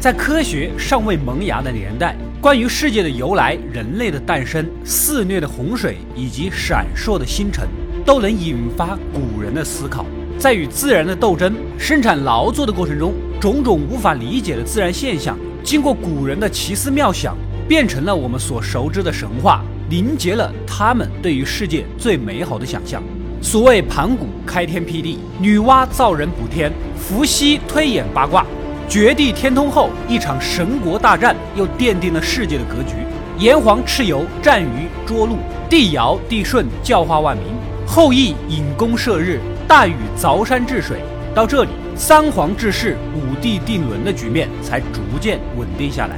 在科学尚未萌芽的年代，关于世界的由来、人类的诞生、肆虐的洪水以及闪烁的星辰，都能引发古人的思考。在与自然的斗争、生产劳作的过程中，种种无法理解的自然现象，经过古人的奇思妙想，变成了我们所熟知的神话，凝结了他们对于世界最美好的想象。所谓盘古开天辟地，女娲造人补天，伏羲推演八卦。绝地天通后，一场神国大战又奠定了世界的格局。炎黄蚩尤战于涿鹿，帝尧帝舜教化万民，后羿引弓射日，大禹凿山治水。到这里，三皇治世、五帝定伦的局面才逐渐稳定下来。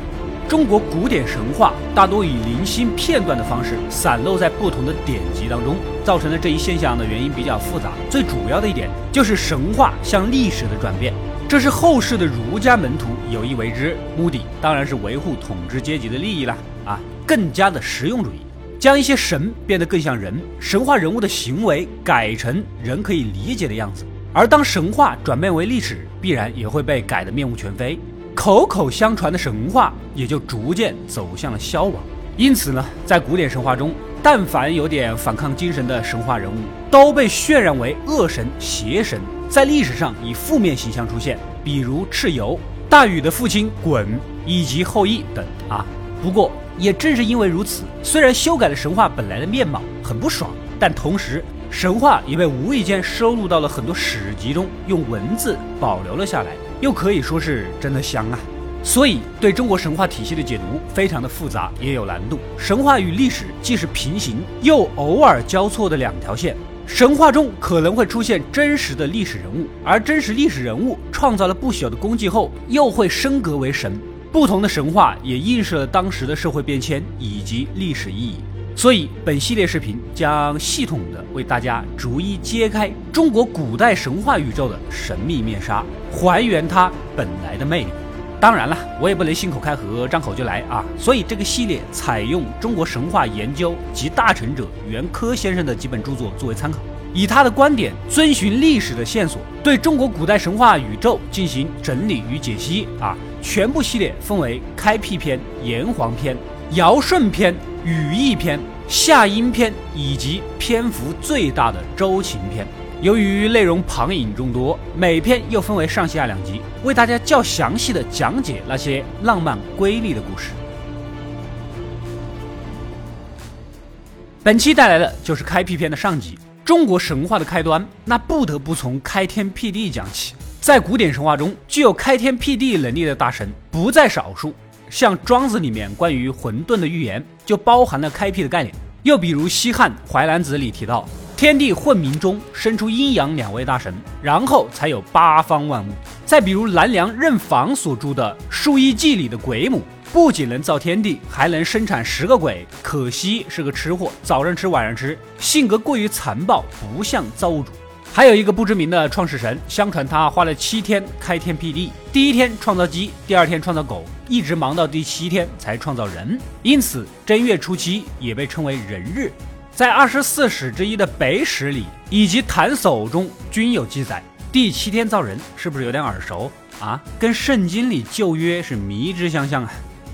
中国古典神话大多以零星片段的方式散落在不同的典籍当中，造成了这一现象的原因比较复杂。最主要的一点就是神话向历史的转变。这是后世的儒家门徒有意为之，目的当然是维护统治阶级的利益了啊，更加的实用主义，将一些神变得更像人，神话人物的行为改成人可以理解的样子。而当神话转变为历史，必然也会被改得面目全非，口口相传的神话也就逐渐走向了消亡。因此呢，在古典神话中，但凡有点反抗精神的神话人物，都被渲染为恶神、邪神。在历史上以负面形象出现，比如蚩尤、大禹的父亲鲧以及后羿等啊。不过也正是因为如此，虽然修改了神话本来的面貌很不爽，但同时神话也被无意间收录到了很多史籍中，用文字保留了下来，又可以说是真的香啊。所以对中国神话体系的解读非常的复杂，也有难度。神话与历史既是平行又偶尔交错的两条线。神话中可能会出现真实的历史人物，而真实历史人物创造了不小的功绩后，又会升格为神。不同的神话也映射了当时的社会变迁以及历史意义。所以，本系列视频将系统的为大家逐一揭开中国古代神话宇宙的神秘面纱，还原它本来的魅力。当然了，我也不能信口开河、张口就来啊！所以这个系列采用中国神话研究及大成者袁珂先生的几本著作作为参考，以他的观点遵循历史的线索，对中国古代神话宇宙进行整理与解析啊！全部系列分为开辟篇、炎黄篇、尧舜篇、羽翼篇、夏殷篇以及篇幅最大的周秦篇。由于内容旁引众多，每篇又分为上下两集，为大家较详细的讲解那些浪漫瑰丽的故事。本期带来的就是开辟篇的上集，中国神话的开端，那不得不从开天辟地讲起。在古典神话中，具有开天辟地能力的大神不在少数，像《庄子》里面关于混沌的预言，就包含了开辟的概念。又比如西汉《淮南子》里提到。天地混冥中生出阴阳两位大神，然后才有八方万物。再比如南梁任房所著的《数异记》里的鬼母，不仅能造天地，还能生产十个鬼。可惜是个吃货，早上吃晚上吃，性格过于残暴，不像造物主。还有一个不知名的创世神，相传他花了七天开天辟地，第一天创造鸡，第二天创造狗，一直忙到第七天才创造人。因此正月初七也被称为人日。在二十四史之一的《北史》里，以及《谭叟》中均有记载。第七天造人，是不是有点耳熟啊？跟圣经里旧约是迷之相像啊！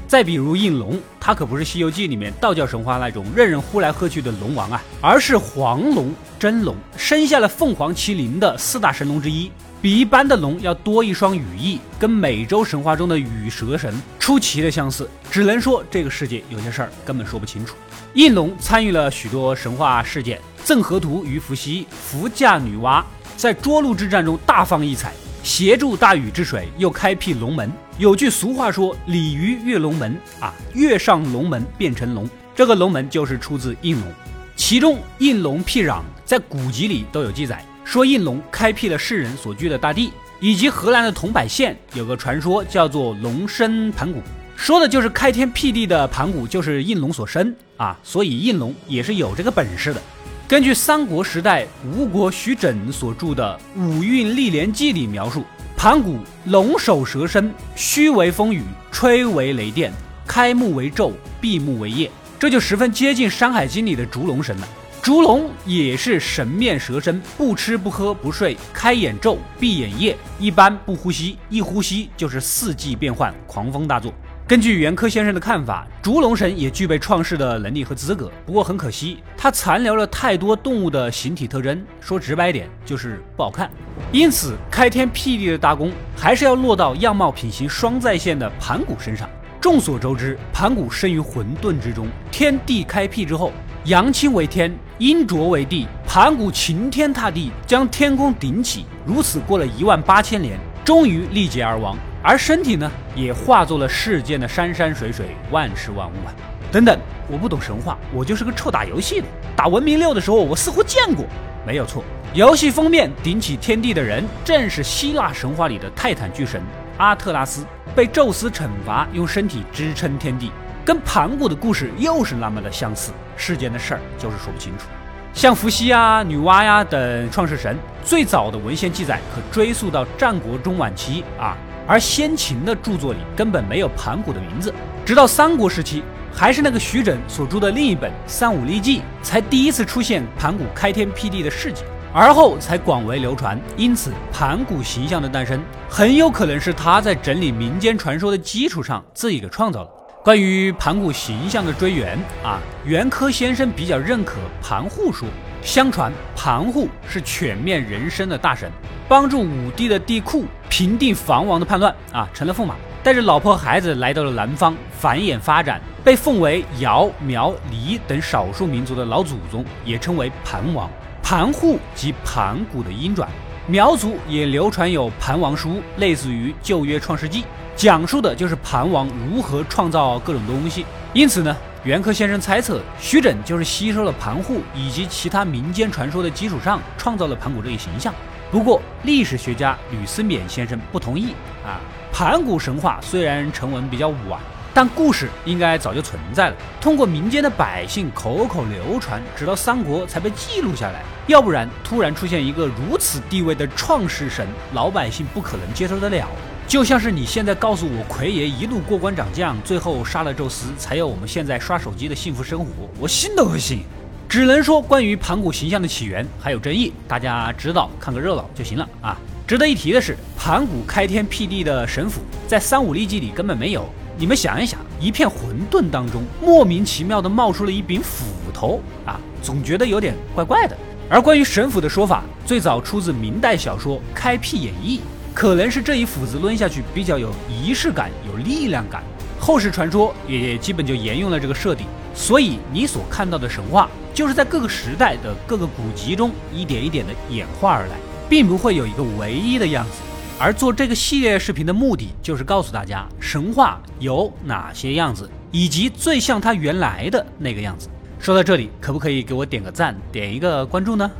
再比如应龙，他可不是《西游记》里面道教神话那种任人呼来喝去的龙王啊，而是黄龙真龙，生下了凤凰麒麟的四大神龙之一，比一般的龙要多一双羽翼，跟美洲神话中的羽蛇神出奇的相似。只能说这个世界有些事儿根本说不清楚。应龙参与了许多神话事件，赠河图于伏羲，伏嫁女娲，在涿鹿之战中大放异彩，协助大禹治水，又开辟龙门。有句俗话说：“鲤鱼跃龙门啊，跃上龙门变成龙。”这个龙门就是出自应龙。其中应龙辟壤，在古籍里都有记载，说应龙开辟了世人所居的大地，以及河南的桐柏县有个传说叫做龙生盘古。说的就是开天辟地的盘古就是应龙所生啊，所以应龙也是有这个本事的。根据三国时代吴国徐整所著的《五运历年记》里描述，盘古龙首蛇身，须为风雨，吹为雷电，开目为昼，闭目为夜，这就十分接近《山海经》里的烛龙神了。烛龙也是神面蛇身，不吃不喝不睡，开眼昼，闭眼夜，一般不呼吸，一呼吸就是四季变换，狂风大作。根据袁科先生的看法，烛龙神也具备创世的能力和资格，不过很可惜，它残留了太多动物的形体特征，说直白点就是不好看。因此，开天辟地的大功还是要落到样貌品行双在线的盘古身上。众所周知，盘古生于混沌之中，天地开辟之后，阳清为天，阴浊为地，盘古擎天踏地，将天宫顶起，如此过了一万八千年，终于力竭而亡。而身体呢，也化作了世间的山山水水、万事万物啊！等等，我不懂神话，我就是个臭打游戏的。打文明六的时候，我似乎见过，没有错。游戏封面顶起天地的人，正是希腊神话里的泰坦巨神阿特拉斯，被宙斯惩罚，用身体支撑天地，跟盘古的故事又是那么的相似。世间的事儿就是说不清楚。像伏羲啊、女娲呀等创世神，最早的文献记载可追溯到战国中晚期啊。而先秦的著作里根本没有盘古的名字，直到三国时期，还是那个徐整所著的另一本《三五历记》，才第一次出现盘古开天辟地的事迹，而后才广为流传。因此，盘古形象的诞生，很有可能是他在整理民间传说的基础上自己给创造了。关于盘古形象的追源啊，袁科先生比较认可盘户说。相传盘户是犬面人身的大神，帮助武帝的帝喾平定房王的叛乱啊，成了驸马，带着老婆孩子来到了南方繁衍发展，被奉为尧、苗、黎等少数民族的老祖宗，也称为盘王。盘户即盘古的音转，苗族也流传有盘王书，类似于旧约创世纪，讲述的就是盘王如何创造各种东西。因此呢。袁科先生猜测，徐整就是吸收了盘户以及其他民间传说的基础上，创造了盘古这一形象。不过，历史学家吕思勉先生不同意啊。盘古神话虽然成文比较晚，但故事应该早就存在了，通过民间的百姓口口流传，直到三国才被记录下来。要不然，突然出现一个如此地位的创世神，老百姓不可能接受得了。就像是你现在告诉我，奎爷一路过关斩将，最后杀了宙斯，才有我们现在刷手机的幸福生活，我信都不信。只能说，关于盘古形象的起源还有争议，大家知道看个热闹就行了啊。值得一提的是，盘古开天辟地的神斧在《三五历记》里根本没有。你们想一想，一片混沌当中，莫名其妙的冒出了一柄斧头啊，总觉得有点怪怪的。而关于神斧的说法，最早出自明代小说《开辟演义》。可能是这一斧子抡下去比较有仪式感、有力量感，后世传说也基本就沿用了这个设定。所以你所看到的神话，就是在各个时代的各个古籍中一点一点的演化而来，并不会有一个唯一的样子。而做这个系列视频的目的，就是告诉大家神话有哪些样子，以及最像它原来的那个样子。说到这里，可不可以给我点个赞，点一个关注呢？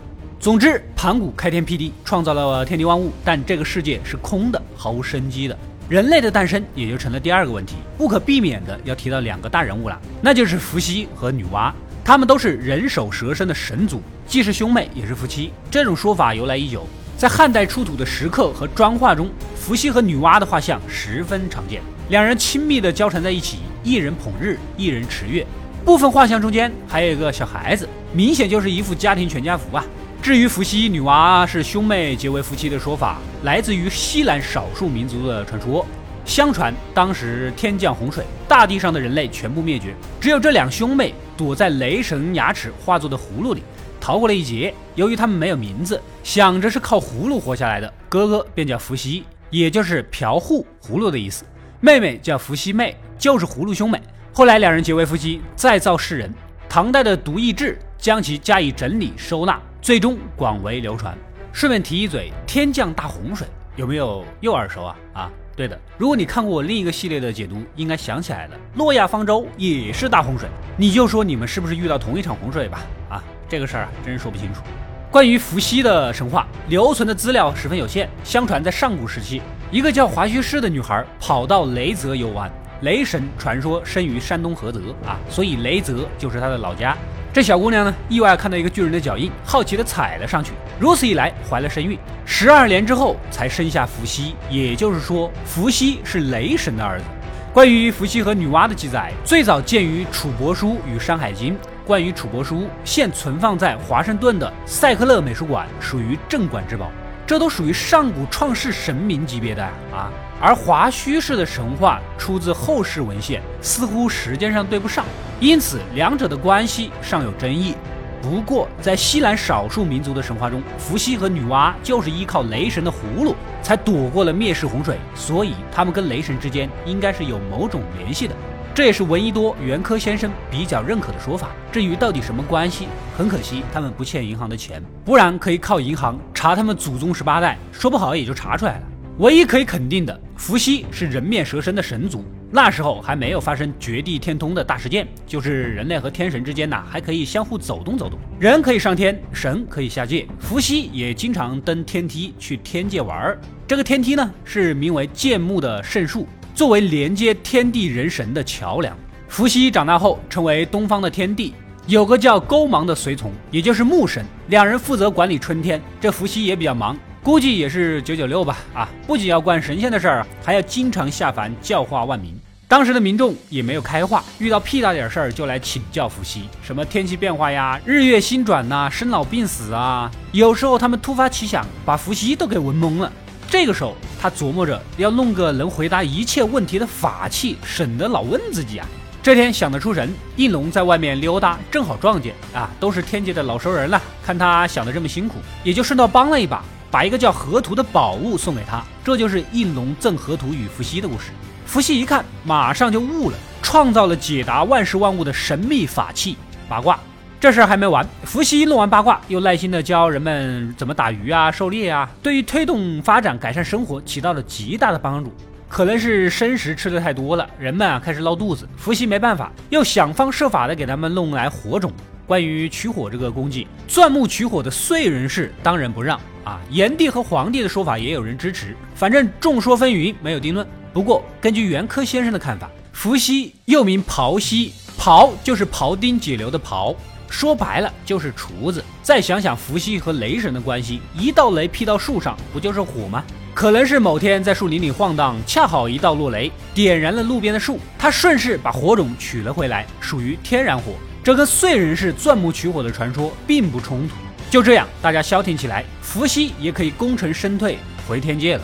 总之，盘古开天辟地，创造了天地万物，但这个世界是空的，毫无生机的。人类的诞生也就成了第二个问题，不可避免的要提到两个大人物了，那就是伏羲和女娲。他们都是人首蛇身的神族，既是兄妹，也是夫妻。这种说法由来已久，在汉代出土的石刻和砖画中，伏羲和女娲的画像十分常见，两人亲密的交缠在一起，一人捧日，一人持月。部分画像中间还有一个小孩子，明显就是一副家庭全家福啊。至于伏羲、女娲是兄妹结为夫妻的说法，来自于西南少数民族的传说。相传当时天降洪水，大地上的人类全部灭绝，只有这两兄妹躲在雷神牙齿化作的葫芦里，逃过了一劫。由于他们没有名字，想着是靠葫芦活下来的，哥哥便叫伏羲，也就是瓢笏葫芦的意思；妹妹叫伏羲妹，就是葫芦兄妹。后来两人结为夫妻，再造世人。唐代的《独异志》将其加以整理收纳。最终广为流传。顺便提一嘴，天降大洪水有没有又耳熟啊？啊，对的，如果你看过我另一个系列的解读，应该想起来了，诺亚方舟也是大洪水。你就说你们是不是遇到同一场洪水吧？啊，这个事儿啊，真说不清楚。关于伏羲的神话，留存的资料十分有限。相传在上古时期，一个叫华胥氏的女孩跑到雷泽游玩，雷神传说生于山东菏泽啊，所以雷泽就是她的老家。这小姑娘呢，意外看到一个巨人的脚印，好奇的踩了上去，如此一来怀了身孕，十二年之后才生下伏羲。也就是说，伏羲是雷神的儿子。关于伏羲和女娲的记载，最早见于《楚帛书》与《山海经》，关于楚帛书现存放在华盛顿的塞克勒美术馆，属于镇馆之宝。这都属于上古创世神明级别的啊！而华胥氏的神话出自后世文献，似乎时间上对不上，因此两者的关系尚有争议。不过，在西南少数民族的神话中，伏羲和女娲就是依靠雷神的葫芦才躲过了灭世洪水，所以他们跟雷神之间应该是有某种联系的。这也是闻一多袁科先生比较认可的说法。至于到底什么关系，很可惜他们不欠银行的钱，不然可以靠银行查他们祖宗十八代，说不好也就查出来了。唯一可以肯定的，伏羲是人面蛇身的神族，那时候还没有发生绝地天通的大事件，就是人类和天神之间呐还可以相互走动走动，人可以上天，神可以下界。伏羲也经常登天梯去天界玩儿，这个天梯呢是名为剑木的圣树。作为连接天地人神的桥梁，伏羲长大后成为东方的天帝，有个叫勾芒的随从，也就是木神，两人负责管理春天。这伏羲也比较忙，估计也是九九六吧。啊，不仅要管神仙的事儿，还要经常下凡教化万民。当时的民众也没有开化，遇到屁大点事儿就来请教伏羲，什么天气变化呀、日月星转呐、生老病死啊，有时候他们突发奇想，把伏羲都给问懵了。这个时候，他琢磨着要弄个能回答一切问题的法器，省得老问自己啊。这天想得出神，应龙在外面溜达，正好撞见啊，都是天界的老熟人了。看他想的这么辛苦，也就顺道帮了一把，把一个叫河图的宝物送给他。这就是应龙赠河图与伏羲的故事。伏羲一看，马上就悟了，创造了解答万事万物的神秘法器——八卦。这事儿还没完，伏羲弄完八卦，又耐心地教人们怎么打鱼啊、狩猎啊，对于推动发展、改善生活起到了极大的帮助。可能是生食吃的太多了，人们啊开始闹肚子，伏羲没办法，又想方设法的给他们弄来火种。关于取火这个功绩，钻木取火的燧人氏当仁不让啊，炎帝和黄帝的说法也有人支持，反正众说纷纭，没有定论。不过根据袁科先生的看法，伏羲又名刨羲，刨就是庖丁解牛的刨。说白了就是厨子。再想想伏羲和雷神的关系，一道雷劈到树上，不就是火吗？可能是某天在树林里晃荡，恰好一道落雷点燃了路边的树，他顺势把火种取了回来，属于天然火。这跟燧人氏钻木取火的传说并不冲突。就这样，大家消停起来，伏羲也可以功成身退回天界了。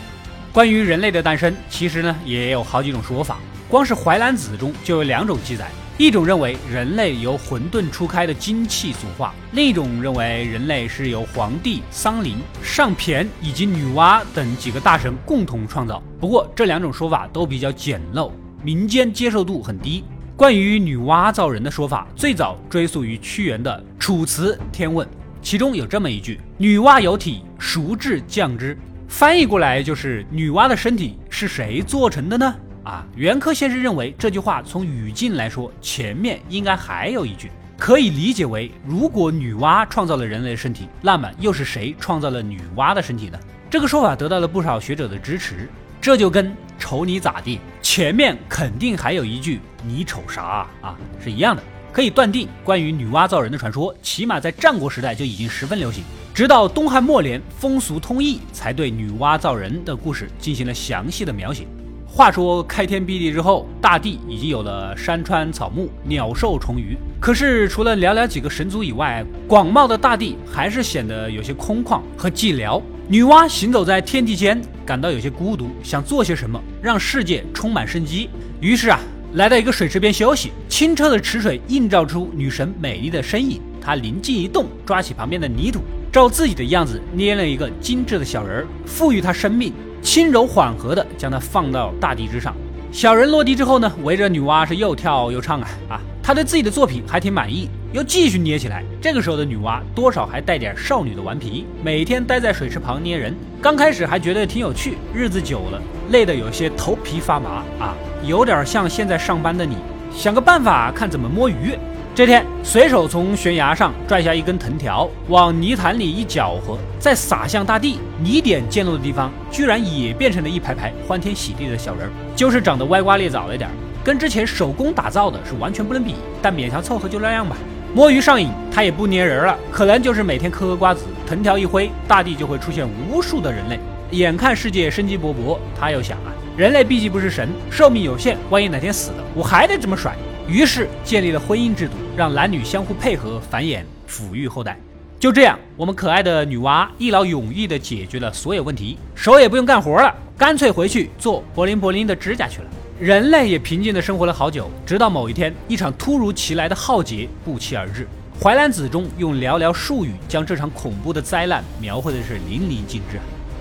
关于人类的诞生，其实呢也有好几种说法，光是《淮南子》中就有两种记载。一种认为人类由混沌初开的精气所化，另一种认为人类是由黄帝、桑林、上骈以及女娲等几个大神共同创造。不过这两种说法都比较简陋，民间接受度很低。关于女娲造人的说法，最早追溯于屈原的《楚辞天问》，其中有这么一句：“女娲有体，孰至降之？”翻译过来就是女娲的身体是谁做成的呢？啊，袁科先生认为这句话从语境来说，前面应该还有一句，可以理解为：如果女娲创造了人类的身体，那么又是谁创造了女娲的身体呢？这个说法得到了不少学者的支持。这就跟瞅你咋地，前面肯定还有一句你瞅啥啊是一样的。可以断定，关于女娲造人的传说，起码在战国时代就已经十分流行。直到东汉末年，风俗通义，才对女娲造人的故事进行了详细的描写。话说开天辟地之后，大地已经有了山川草木、鸟兽虫鱼。可是除了寥寥几个神族以外，广袤的大地还是显得有些空旷和寂寥。女娲行走在天地间，感到有些孤独，想做些什么让世界充满生机。于是啊，来到一个水池边休息。清澈的池水映照出女神美丽的身影。他灵机一动，抓起旁边的泥土，照自己的样子捏了一个精致的小人儿，赋予它生命。轻柔缓和的将它放到大地之上，小人落地之后呢，围着女娲是又跳又唱啊啊！他对自己的作品还挺满意，又继续捏起来。这个时候的女娲多少还带点少女的顽皮，每天待在水池旁捏人。刚开始还觉得挺有趣，日子久了累得有些头皮发麻啊，有点像现在上班的你，想个办法看怎么摸鱼。这天，随手从悬崖上拽下一根藤条，往泥潭里一搅和，再撒向大地，泥点溅落的地方，居然也变成了一排排欢天喜地的小人儿，就是长得歪瓜裂枣了点儿，跟之前手工打造的是完全不能比，但勉强凑合就那样吧。摸鱼上瘾，他也不粘人了，可能就是每天嗑嗑瓜子，藤条一挥，大地就会出现无数的人类。眼看世界生机勃勃，他又想啊，人类毕竟不是神，寿命有限，万一哪天死了，我还得这么甩。于是建立了婚姻制度，让男女相互配合繁衍，抚育后代。就这样，我们可爱的女娲一劳永逸地解决了所有问题，手也不用干活了，干脆回去做柏林柏林的指甲去了。人类也平静地生活了好久，直到某一天，一场突如其来的浩劫不期而至。《淮南子》中用寥寥数语将这场恐怖的灾难描绘的是淋漓尽致：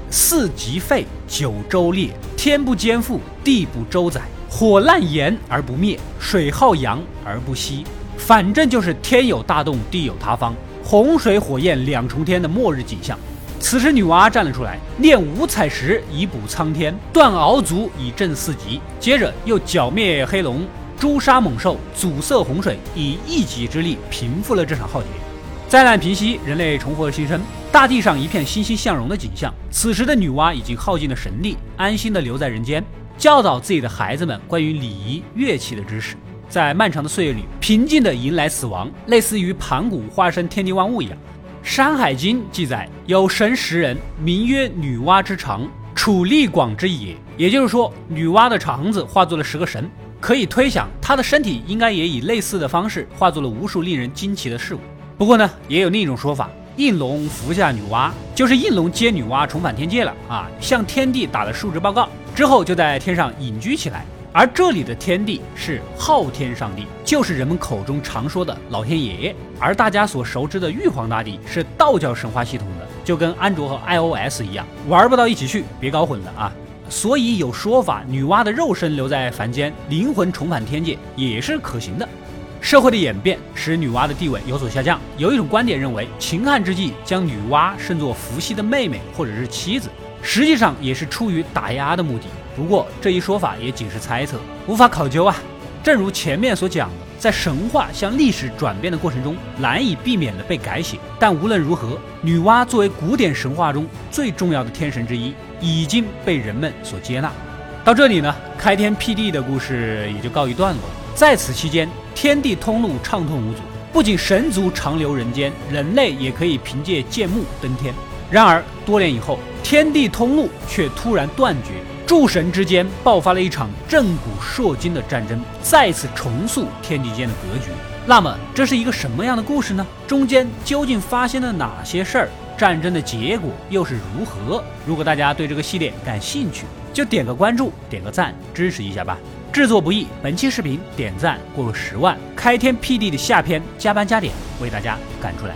四极废，九州裂，天不兼覆，地不周载，火烂炎而不灭，水耗阳而不息。反正就是天有大动，地有塌方。洪水火焰两重天的末日景象，此时女娲站了出来，炼五彩石以补苍天，断鳌足以镇四极，接着又剿灭黑龙，诛杀猛兽，阻塞洪水，以一己之力平复了这场浩劫。灾难平息，人类重获新生，大地上一片欣欣向荣的景象。此时的女娲已经耗尽了神力，安心的留在人间，教导自己的孩子们关于礼仪乐器的知识。在漫长的岁月里，平静地迎来死亡，类似于盘古化身天地万物一样。《山海经》记载，有神十人，名曰女娲之长，处力广之也。也就是说，女娲的肠子化作了十个神，可以推想，她的身体应该也以类似的方式化作了无数令人惊奇的事物。不过呢，也有另一种说法，应龙服下女娲，就是应龙接女娲重返天界了啊，向天帝打了述职报告，之后就在天上隐居起来。而这里的天帝是昊天上帝，就是人们口中常说的老天爷爷。而大家所熟知的玉皇大帝是道教神话系统的，就跟安卓和 iOS 一样，玩不到一起去，别搞混了啊！所以有说法，女娲的肉身留在凡间，灵魂重返天界也是可行的。社会的演变使女娲的地位有所下降，有一种观点认为，秦汉之际将女娲视作伏羲的妹妹或者是妻子，实际上也是出于打压的目的。不过这一说法也仅是猜测，无法考究啊。正如前面所讲的，在神话向历史转变的过程中，难以避免的被改写。但无论如何，女娲作为古典神话中最重要的天神之一，已经被人们所接纳。到这里呢，开天辟地的故事也就告一段落。在此期间，天地通路畅通无阻，不仅神族长留人间，人类也可以凭借剑木登天。然而多年以后，天地通路却突然断绝。诸神之间爆发了一场震古烁今的战争，再次重塑天地间的格局。那么，这是一个什么样的故事呢？中间究竟发生了哪些事儿？战争的结果又是如何？如果大家对这个系列感兴趣，就点个关注，点个赞，支持一下吧。制作不易，本期视频点赞过了十万，开天辟地的下篇加班加点为大家赶出来。